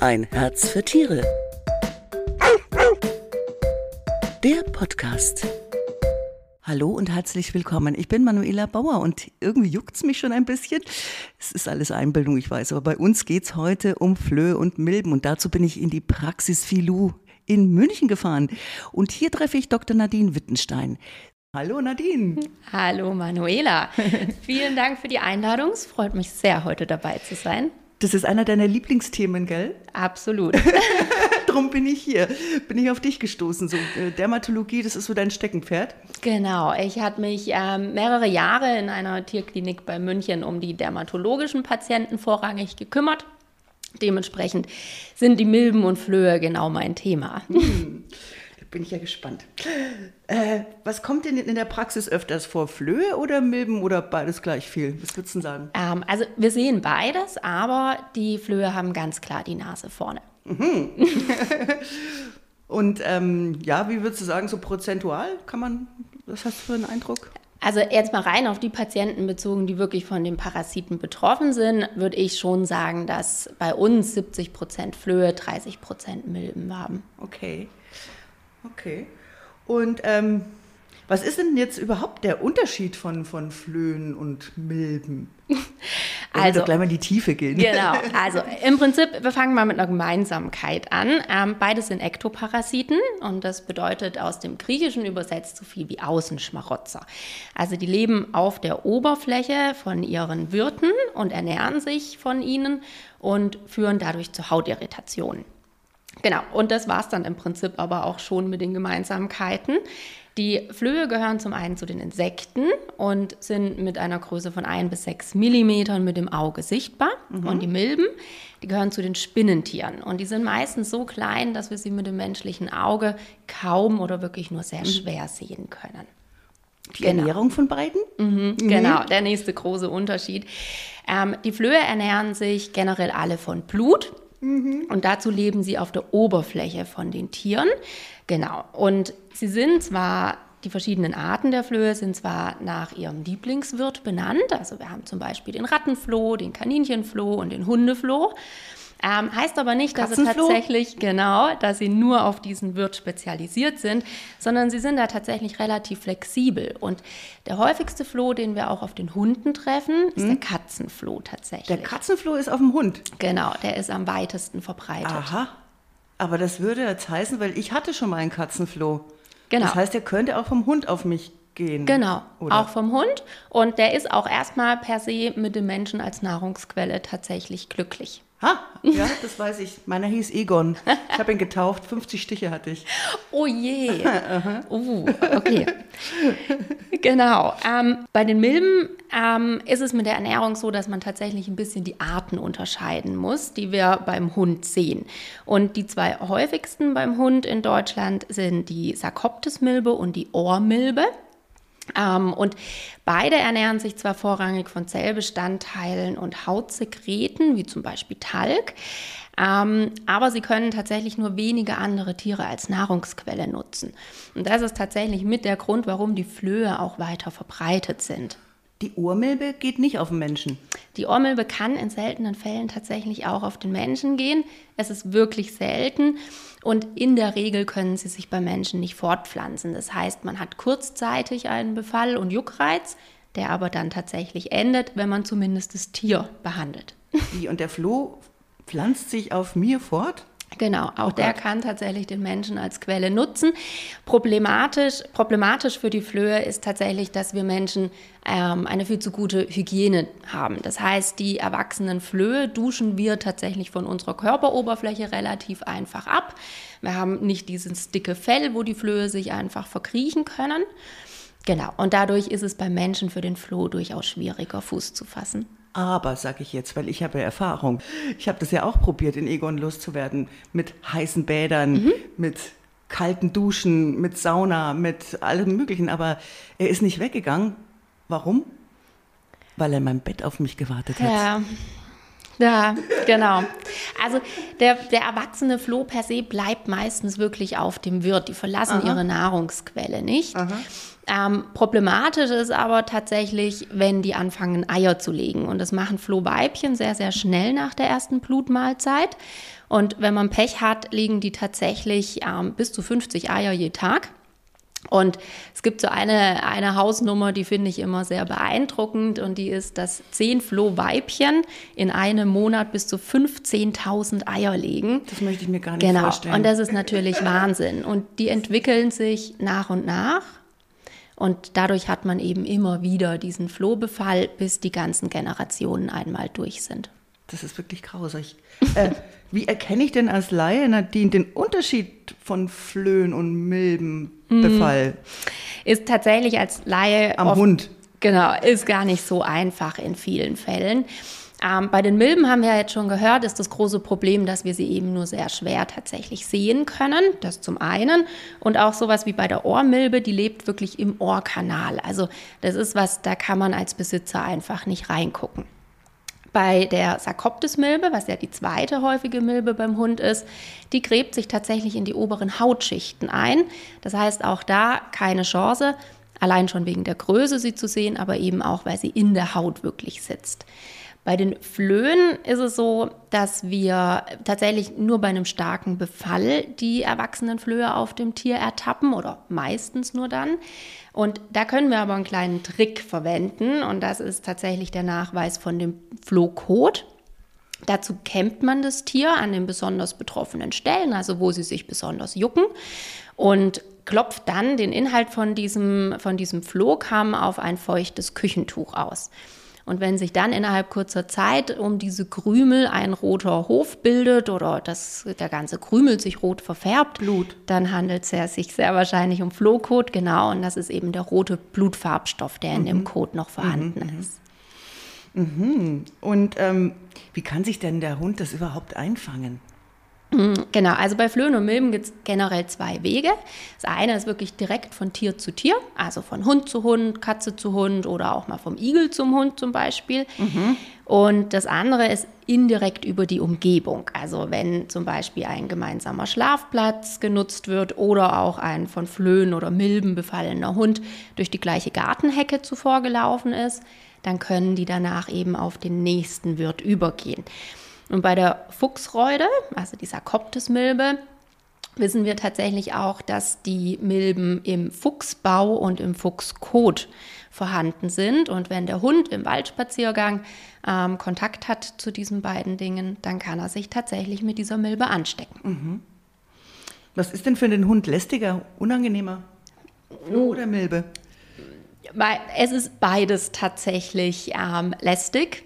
Ein Herz für Tiere. Der Podcast. Hallo und herzlich willkommen. Ich bin Manuela Bauer und irgendwie juckt es mich schon ein bisschen. Es ist alles Einbildung, ich weiß, aber bei uns geht es heute um Flöhe und Milben und dazu bin ich in die Praxis Filou in München gefahren. Und hier treffe ich Dr. Nadine Wittenstein. Hallo Nadine. Hallo Manuela. Vielen Dank für die Einladung. Es freut mich sehr, heute dabei zu sein. Das ist einer deiner Lieblingsthemen, gell? Absolut. Drum bin ich hier. Bin ich auf dich gestoßen. So, äh, Dermatologie, das ist so dein Steckenpferd. Genau. Ich habe mich ähm, mehrere Jahre in einer Tierklinik bei München um die dermatologischen Patienten vorrangig gekümmert. Dementsprechend sind die Milben und Flöhe genau mein Thema. Hm bin ich ja gespannt. Äh, was kommt denn in der Praxis öfters vor? Flöhe oder Milben oder beides gleich viel? Was würdest du sagen? Ähm, also wir sehen beides, aber die Flöhe haben ganz klar die Nase vorne. Mhm. Und ähm, ja, wie würdest du sagen, so prozentual kann man, was hast du für einen Eindruck? Also jetzt mal rein auf die Patienten bezogen, die wirklich von den Parasiten betroffen sind, würde ich schon sagen, dass bei uns 70 Prozent Flöhe, 30 Prozent Milben haben. Okay. Okay. Und ähm, was ist denn jetzt überhaupt der Unterschied von, von Flöhen und Milben? Also, gleich mal in die Tiefe gehen. Genau, also im Prinzip, wir fangen mal mit einer Gemeinsamkeit an. Ähm, beides sind Ektoparasiten und das bedeutet aus dem Griechischen übersetzt so viel wie Außenschmarotzer. Also die leben auf der Oberfläche von ihren Wirten und ernähren sich von ihnen und führen dadurch zu Hautirritationen. Genau, und das war es dann im Prinzip aber auch schon mit den Gemeinsamkeiten. Die Flöhe gehören zum einen zu den Insekten und sind mit einer Größe von ein bis sechs Millimetern mit dem Auge sichtbar. Mhm. Und die Milben, die gehören zu den Spinnentieren. Und die sind meistens so klein, dass wir sie mit dem menschlichen Auge kaum oder wirklich nur sehr mhm. schwer sehen können. Die genau. Ernährung von beiden? Mhm, mhm. Genau, der nächste große Unterschied. Ähm, die Flöhe ernähren sich generell alle von Blut. Mhm. Und dazu leben sie auf der Oberfläche von den Tieren. Genau. Und sie sind zwar, die verschiedenen Arten der Flöhe sind zwar nach ihrem Lieblingswirt benannt. Also wir haben zum Beispiel den Rattenfloh, den Kaninchenfloh und den Hundefloh. Ähm, heißt aber nicht, dass sie tatsächlich, genau, dass sie nur auf diesen Wirt spezialisiert sind, sondern sie sind da tatsächlich relativ flexibel. Und der häufigste Floh, den wir auch auf den Hunden treffen, ist hm? der Katzenfloh tatsächlich. Der Katzenfloh ist auf dem Hund? Genau, der ist am weitesten verbreitet. Aha. Aber das würde jetzt heißen, weil ich hatte schon mal einen Katzenfloh. Genau. Das heißt, der könnte auch vom Hund auf mich gehen. Genau, oder? auch vom Hund. Und der ist auch erstmal per se mit dem Menschen als Nahrungsquelle tatsächlich glücklich. Ha, ja, das weiß ich. Meiner hieß Egon. Ich habe ihn getauft. 50 Stiche hatte ich. Oh je. uh, okay. genau. Ähm, bei den Milben ähm, ist es mit der Ernährung so, dass man tatsächlich ein bisschen die Arten unterscheiden muss, die wir beim Hund sehen. Und die zwei häufigsten beim Hund in Deutschland sind die Sarkoptes-Milbe und die Ohrmilbe. Ähm, und beide ernähren sich zwar vorrangig von Zellbestandteilen und Hautsekreten, wie zum Beispiel Talg, ähm, aber sie können tatsächlich nur wenige andere Tiere als Nahrungsquelle nutzen. Und das ist tatsächlich mit der Grund, warum die Flöhe auch weiter verbreitet sind. Die Ohrmilbe geht nicht auf den Menschen. Die Ohrmilbe kann in seltenen Fällen tatsächlich auch auf den Menschen gehen. Es ist wirklich selten und in der Regel können sie sich bei Menschen nicht fortpflanzen. Das heißt, man hat kurzzeitig einen Befall und Juckreiz, der aber dann tatsächlich endet, wenn man zumindest das Tier behandelt. Wie, und der Floh pflanzt sich auf mir fort? Genau, auch der kann tatsächlich den Menschen als Quelle nutzen. Problematisch, problematisch für die Flöhe ist tatsächlich, dass wir Menschen ähm, eine viel zu gute Hygiene haben. Das heißt, die erwachsenen Flöhe duschen wir tatsächlich von unserer Körperoberfläche relativ einfach ab. Wir haben nicht dieses dicke Fell, wo die Flöhe sich einfach verkriechen können. Genau, und dadurch ist es beim Menschen für den Floh durchaus schwieriger, Fuß zu fassen. Aber, sage ich jetzt, weil ich habe ja Erfahrung. Ich habe das ja auch probiert, in Egon loszuwerden. Mit heißen Bädern, mhm. mit kalten Duschen, mit Sauna, mit allem Möglichen. Aber er ist nicht weggegangen. Warum? Weil er in meinem Bett auf mich gewartet hat. Ja. Ja, genau. Also der, der erwachsene Floh per se bleibt meistens wirklich auf dem Wirt. Die verlassen Aha. ihre Nahrungsquelle nicht. Ähm, problematisch ist aber tatsächlich, wenn die anfangen, Eier zu legen. Und das machen Flohweibchen sehr, sehr schnell nach der ersten Blutmahlzeit. Und wenn man Pech hat, legen die tatsächlich ähm, bis zu 50 Eier je Tag. Und es gibt so eine, eine Hausnummer, die finde ich immer sehr beeindruckend und die ist, dass zehn Flohweibchen in einem Monat bis zu 15.000 Eier legen. Das möchte ich mir gar nicht genau. vorstellen. Und das ist natürlich Wahnsinn. Und die entwickeln sich nach und nach. Und dadurch hat man eben immer wieder diesen Flohbefall, bis die ganzen Generationen einmal durch sind. Das ist wirklich grausig. äh, wie erkenne ich denn als Laie, Nadine, den Unterschied von Flöhen und Milbenbefall? Mhm. Ist tatsächlich als Laie. Am oft, Hund. Genau, ist gar nicht so einfach in vielen Fällen. Ähm, bei den Milben haben wir ja jetzt schon gehört, ist das große Problem, dass wir sie eben nur sehr schwer tatsächlich sehen können. Das zum einen. Und auch sowas wie bei der Ohrmilbe, die lebt wirklich im Ohrkanal. Also das ist was, da kann man als Besitzer einfach nicht reingucken. Bei der Sarkoptes-Milbe, was ja die zweite häufige Milbe beim Hund ist, die gräbt sich tatsächlich in die oberen Hautschichten ein. Das heißt, auch da keine Chance, allein schon wegen der Größe sie zu sehen, aber eben auch, weil sie in der Haut wirklich sitzt. Bei den Flöhen ist es so, dass wir tatsächlich nur bei einem starken Befall die erwachsenen Flöhe auf dem Tier ertappen oder meistens nur dann. Und da können wir aber einen kleinen Trick verwenden und das ist tatsächlich der Nachweis von dem Flohkot. Dazu kämmt man das Tier an den besonders betroffenen Stellen, also wo sie sich besonders jucken und klopft dann den Inhalt von diesem, von diesem Flohkamm auf ein feuchtes Küchentuch aus. Und wenn sich dann innerhalb kurzer Zeit um diese Krümel ein roter Hof bildet oder das, der ganze Krümel sich rot verfärbt, Blut. dann handelt es sich sehr wahrscheinlich um Flohkot, genau. Und das ist eben der rote Blutfarbstoff, der in dem mhm. Kot noch vorhanden mhm. ist. Mhm. Und ähm, wie kann sich denn der Hund das überhaupt einfangen? Genau, also bei Flöhen und Milben gibt es generell zwei Wege. Das eine ist wirklich direkt von Tier zu Tier, also von Hund zu Hund, Katze zu Hund oder auch mal vom Igel zum Hund zum Beispiel. Mhm. Und das andere ist indirekt über die Umgebung. Also wenn zum Beispiel ein gemeinsamer Schlafplatz genutzt wird oder auch ein von Flöhen oder Milben befallener Hund durch die gleiche Gartenhecke zuvor gelaufen ist, dann können die danach eben auf den nächsten Wirt übergehen. Und bei der Fuchsreude, also dieser Koptesmilbe, wissen wir tatsächlich auch, dass die Milben im Fuchsbau und im Fuchskot vorhanden sind. Und wenn der Hund im Waldspaziergang ähm, Kontakt hat zu diesen beiden Dingen, dann kann er sich tatsächlich mit dieser Milbe anstecken. Mhm. Was ist denn für den Hund lästiger, unangenehmer? Oder Milbe? Es ist beides tatsächlich ähm, lästig.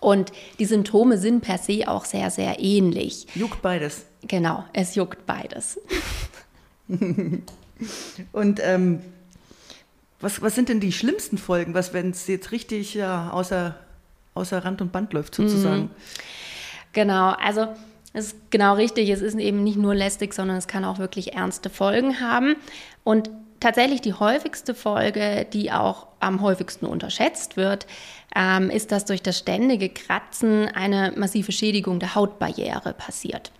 Und die Symptome sind per se auch sehr, sehr ähnlich. Juckt beides. Genau, es juckt beides. Und ähm, was, was sind denn die schlimmsten Folgen, was wenn es jetzt richtig ja, außer, außer Rand und Band läuft sozusagen? Mhm. Genau, also es ist genau richtig, es ist eben nicht nur lästig, sondern es kann auch wirklich ernste Folgen haben. Und tatsächlich die häufigste Folge, die auch am häufigsten unterschätzt wird, ähm, ist, dass durch das ständige Kratzen eine massive Schädigung der Hautbarriere passiert.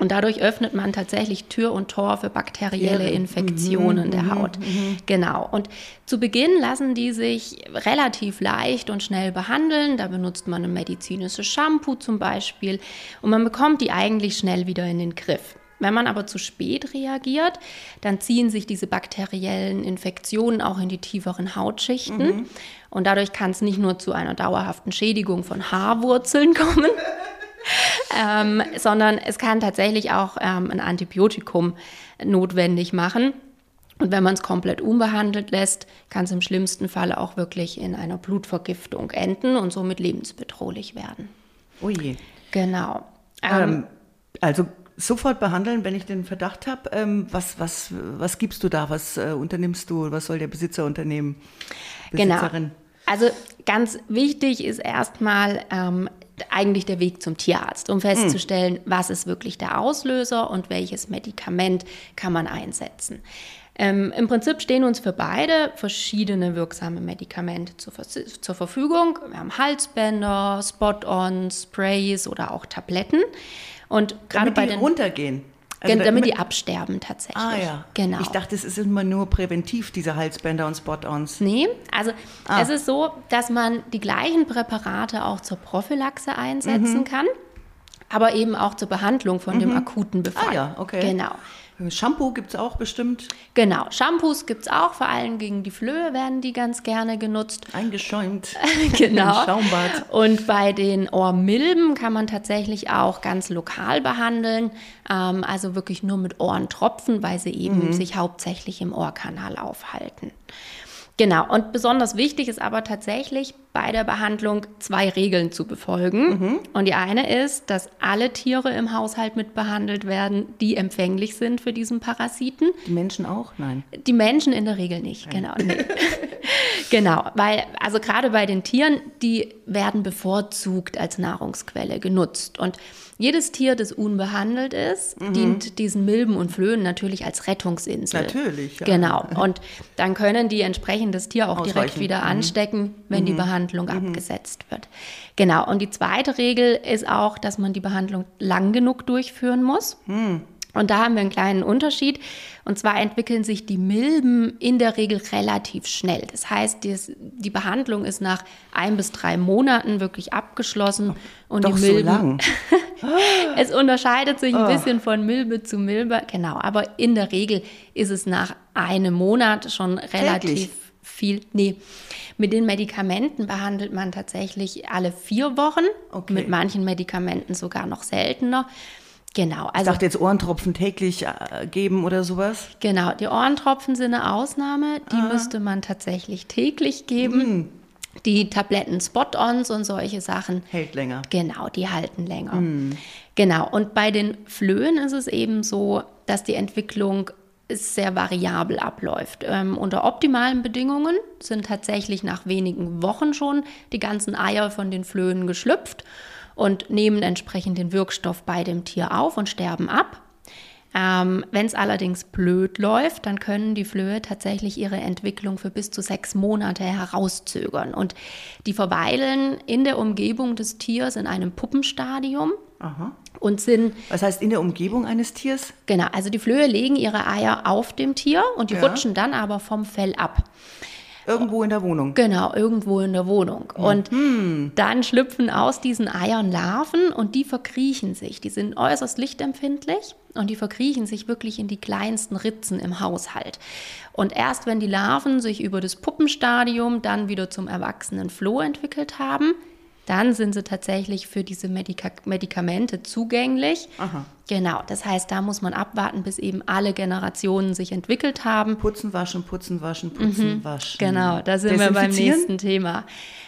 Und dadurch öffnet man tatsächlich Tür und Tor für bakterielle Infektionen mhm, der mhm, Haut. Mhm. Genau. Und zu Beginn lassen die sich relativ leicht und schnell behandeln. Da benutzt man ein medizinisches Shampoo zum Beispiel. Und man bekommt die eigentlich schnell wieder in den Griff. Wenn man aber zu spät reagiert, dann ziehen sich diese bakteriellen Infektionen auch in die tieferen Hautschichten. Mhm. Und dadurch kann es nicht nur zu einer dauerhaften Schädigung von Haarwurzeln kommen, ähm, sondern es kann tatsächlich auch ähm, ein Antibiotikum notwendig machen. Und wenn man es komplett unbehandelt lässt, kann es im schlimmsten Fall auch wirklich in einer Blutvergiftung enden und somit lebensbedrohlich werden. Ui. Genau. Ähm, ähm also sofort behandeln, wenn ich den Verdacht habe. Ähm, was, was, was gibst du da? Was äh, unternimmst du? Was soll der Besitzer unternehmen? Genau. Besitzerin? Genau. Also ganz wichtig ist erstmal ähm, eigentlich der Weg zum Tierarzt, um festzustellen, mhm. was ist wirklich der Auslöser und welches Medikament kann man einsetzen. Ähm, Im Prinzip stehen uns für beide verschiedene wirksame Medikamente zur, zur Verfügung. Wir haben Halsbänder, Spot-ons, Sprays oder auch Tabletten. Und gerade bei die den runtergehen. Also damit, damit die absterben tatsächlich. Ah ja. Genau. Ich dachte, es ist immer nur präventiv, diese Halsbänder und Spot-ons. Nee, also ah. es ist so, dass man die gleichen Präparate auch zur Prophylaxe einsetzen mhm. kann, aber eben auch zur Behandlung von mhm. dem akuten Befall. Ah ja, okay. Genau. Shampoo gibt es auch bestimmt. Genau, Shampoos gibt es auch, vor allem gegen die Flöhe werden die ganz gerne genutzt. Eingeschäumt. genau. Schaumbad. Und bei den Ohrmilben kann man tatsächlich auch ganz lokal behandeln, ähm, also wirklich nur mit Ohrentropfen, weil sie eben mhm. sich hauptsächlich im Ohrkanal aufhalten. Genau, und besonders wichtig ist aber tatsächlich bei der Behandlung zwei Regeln zu befolgen. Mhm. Und die eine ist, dass alle Tiere im Haushalt mit behandelt werden, die empfänglich sind für diesen Parasiten. Die Menschen auch? Nein. Die Menschen in der Regel nicht, Nein. genau. Nee. genau, weil also gerade bei den Tieren, die werden bevorzugt als Nahrungsquelle genutzt. Und jedes Tier, das unbehandelt ist, mhm. dient diesen Milben und Flöhen natürlich als Rettungsinsel. Natürlich. Ja. Genau. Und dann können die entsprechend das Tier auch Ausweichen. direkt wieder mhm. anstecken, wenn mhm. die Behandlung mhm. abgesetzt wird. Genau. Und die zweite Regel ist auch, dass man die Behandlung lang genug durchführen muss. Und da haben wir einen kleinen Unterschied. Und zwar entwickeln sich die Milben in der Regel relativ schnell. Das heißt, die, Behandlung ist nach ein bis drei Monaten wirklich abgeschlossen. Und Doch die Milben. So lang. es unterscheidet sich ein oh. bisschen von Milbe zu Milbe. Genau. Aber in der Regel ist es nach einem Monat schon relativ Täglich. viel. Nee. Mit den Medikamenten behandelt man tatsächlich alle vier Wochen. Okay. Mit manchen Medikamenten sogar noch seltener. Genau. Also, ich dachte jetzt Ohrentropfen täglich äh, geben oder sowas? Genau, die Ohrentropfen sind eine Ausnahme. Die ah. müsste man tatsächlich täglich geben. Mm. Die Tabletten Spot-ons und solche Sachen. Hält länger. Genau, die halten länger. Mm. Genau. Und bei den Flöhen ist es eben so, dass die Entwicklung sehr variabel abläuft. Ähm, unter optimalen Bedingungen sind tatsächlich nach wenigen Wochen schon die ganzen Eier von den Flöhen geschlüpft und nehmen entsprechend den Wirkstoff bei dem Tier auf und sterben ab. Ähm, Wenn es allerdings blöd läuft, dann können die Flöhe tatsächlich ihre Entwicklung für bis zu sechs Monate herauszögern. Und die verweilen in der Umgebung des Tiers in einem Puppenstadium. Aha. Und sind. Was heißt in der Umgebung eines Tiers? Genau, also die Flöhe legen ihre Eier auf dem Tier und die ja. rutschen dann aber vom Fell ab. Irgendwo in der Wohnung. Genau, irgendwo in der Wohnung. Und mhm. dann schlüpfen aus diesen Eiern Larven und die verkriechen sich. Die sind äußerst lichtempfindlich und die verkriechen sich wirklich in die kleinsten Ritzen im Haushalt. Und erst wenn die Larven sich über das Puppenstadium dann wieder zum erwachsenen Floh entwickelt haben, dann sind sie tatsächlich für diese Medika Medikamente zugänglich. Aha. Genau, das heißt, da muss man abwarten, bis eben alle Generationen sich entwickelt haben. Putzen, waschen, putzen, waschen, putzen, mhm. waschen. Genau, da sind wir beim nächsten Thema.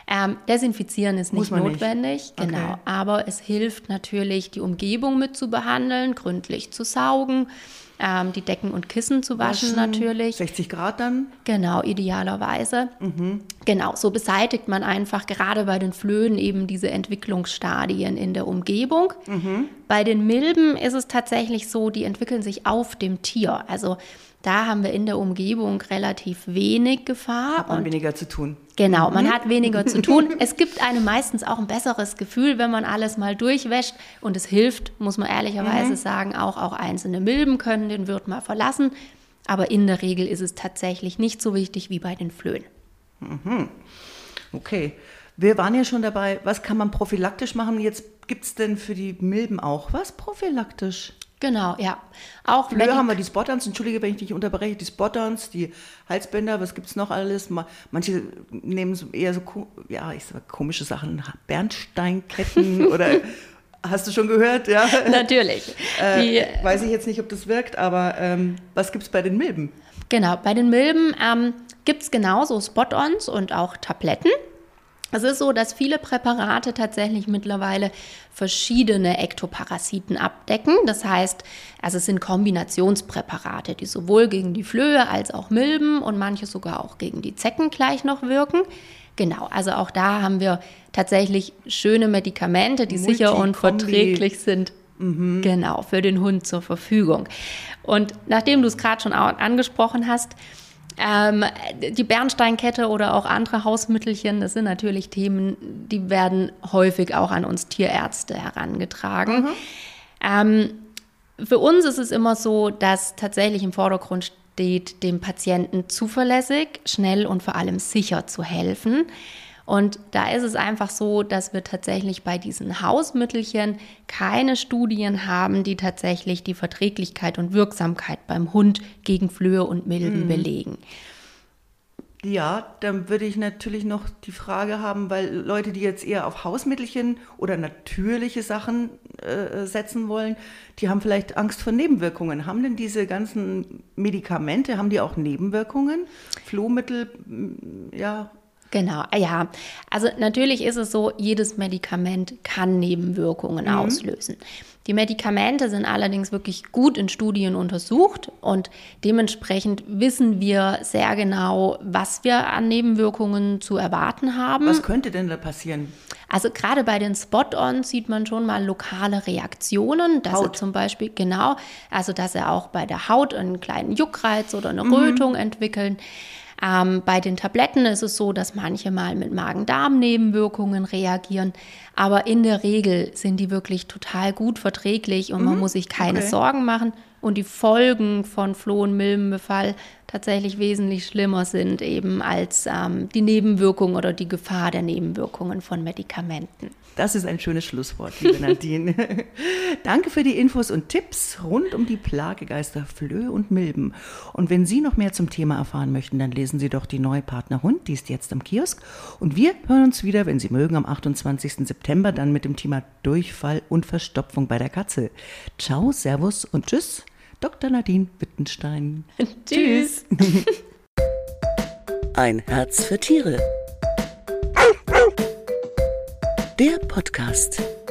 Ähm, desinfizieren ist nicht notwendig, nicht. genau, okay. aber es hilft natürlich, die Umgebung mit zu behandeln, gründlich zu saugen ähm, die Decken und Kissen zu waschen, waschen, natürlich. 60 Grad dann? Genau, idealerweise. Mhm. Genau, so beseitigt man einfach gerade bei den Flöhen eben diese Entwicklungsstadien in der Umgebung. Mhm. Bei den Milben ist es tatsächlich so, die entwickeln sich auf dem Tier. Also da haben wir in der Umgebung relativ wenig Gefahr. Hat man weniger zu tun. Genau, man mhm. hat weniger zu tun. Es gibt einem meistens auch ein besseres Gefühl, wenn man alles mal durchwäscht. Und es hilft, muss man ehrlicherweise mhm. sagen, auch, auch einzelne Milben können den Wirt mal verlassen. Aber in der Regel ist es tatsächlich nicht so wichtig wie bei den Flöhen. Mhm. Okay. Wir waren ja schon dabei, was kann man prophylaktisch machen? Jetzt gibt es denn für die Milben auch was prophylaktisch? Genau, ja. Auch Früher haben wir die Spot-Ons, entschuldige, wenn ich dich unterbreche, die Spot-Ons, die Halsbänder, was gibt es noch alles? Manche nehmen eher so, ja, ich sag komische Sachen, Bernsteinketten oder Hast du schon gehört? Ja. Natürlich. Äh, weiß ich jetzt nicht, ob das wirkt, aber ähm, was gibt es bei den Milben? Genau, bei den Milben ähm, gibt es genauso Spot-ons und auch Tabletten. Es ist so, dass viele Präparate tatsächlich mittlerweile verschiedene Ektoparasiten abdecken. Das heißt, also es sind Kombinationspräparate, die sowohl gegen die Flöhe als auch Milben und manche sogar auch gegen die Zecken gleich noch wirken. Genau, also auch da haben wir tatsächlich schöne Medikamente, die sicher und verträglich sind mhm. genau für den Hund zur Verfügung. Und nachdem du es gerade schon angesprochen hast, ähm, die Bernsteinkette oder auch andere Hausmittelchen, das sind natürlich Themen, die werden häufig auch an uns Tierärzte herangetragen. Mhm. Ähm, für uns ist es immer so, dass tatsächlich im Vordergrund steht, dem Patienten zuverlässig, schnell und vor allem sicher zu helfen. Und da ist es einfach so, dass wir tatsächlich bei diesen Hausmittelchen keine Studien haben, die tatsächlich die Verträglichkeit und Wirksamkeit beim Hund gegen Flöhe und Milben mhm. belegen. Ja, dann würde ich natürlich noch die Frage haben, weil Leute, die jetzt eher auf Hausmittelchen oder natürliche Sachen äh, setzen wollen, die haben vielleicht Angst vor Nebenwirkungen. Haben denn diese ganzen Medikamente, haben die auch Nebenwirkungen? Flohmittel, ja, Genau, ah ja. Also natürlich ist es so, jedes Medikament kann Nebenwirkungen mhm. auslösen. Die Medikamente sind allerdings wirklich gut in Studien untersucht und dementsprechend wissen wir sehr genau, was wir an Nebenwirkungen zu erwarten haben. Was könnte denn da passieren? Also gerade bei den Spot-ons sieht man schon mal lokale Reaktionen, dass Haut. er zum Beispiel genau, also dass er auch bei der Haut einen kleinen Juckreiz oder eine mhm. Rötung entwickeln. Ähm, bei den Tabletten ist es so, dass manche mal mit Magen-Darm-Nebenwirkungen reagieren, aber in der Regel sind die wirklich total gut verträglich und mhm. man muss sich keine okay. Sorgen machen und die Folgen von Floh- und Milbenbefall tatsächlich wesentlich schlimmer sind eben als ähm, die Nebenwirkungen oder die Gefahr der Nebenwirkungen von Medikamenten. Das ist ein schönes Schlusswort, liebe Nadine. Danke für die Infos und Tipps rund um die Plagegeister Flöhe und Milben. Und wenn Sie noch mehr zum Thema erfahren möchten, dann lesen Sie doch die neue Partner Hund, die ist jetzt am Kiosk. Und wir hören uns wieder, wenn Sie mögen, am 28. September dann mit dem Thema Durchfall und Verstopfung bei der Katze. Ciao, Servus und Tschüss, Dr. Nadine Wittenstein. Tschüss. Ein Herz für Tiere der Podcast.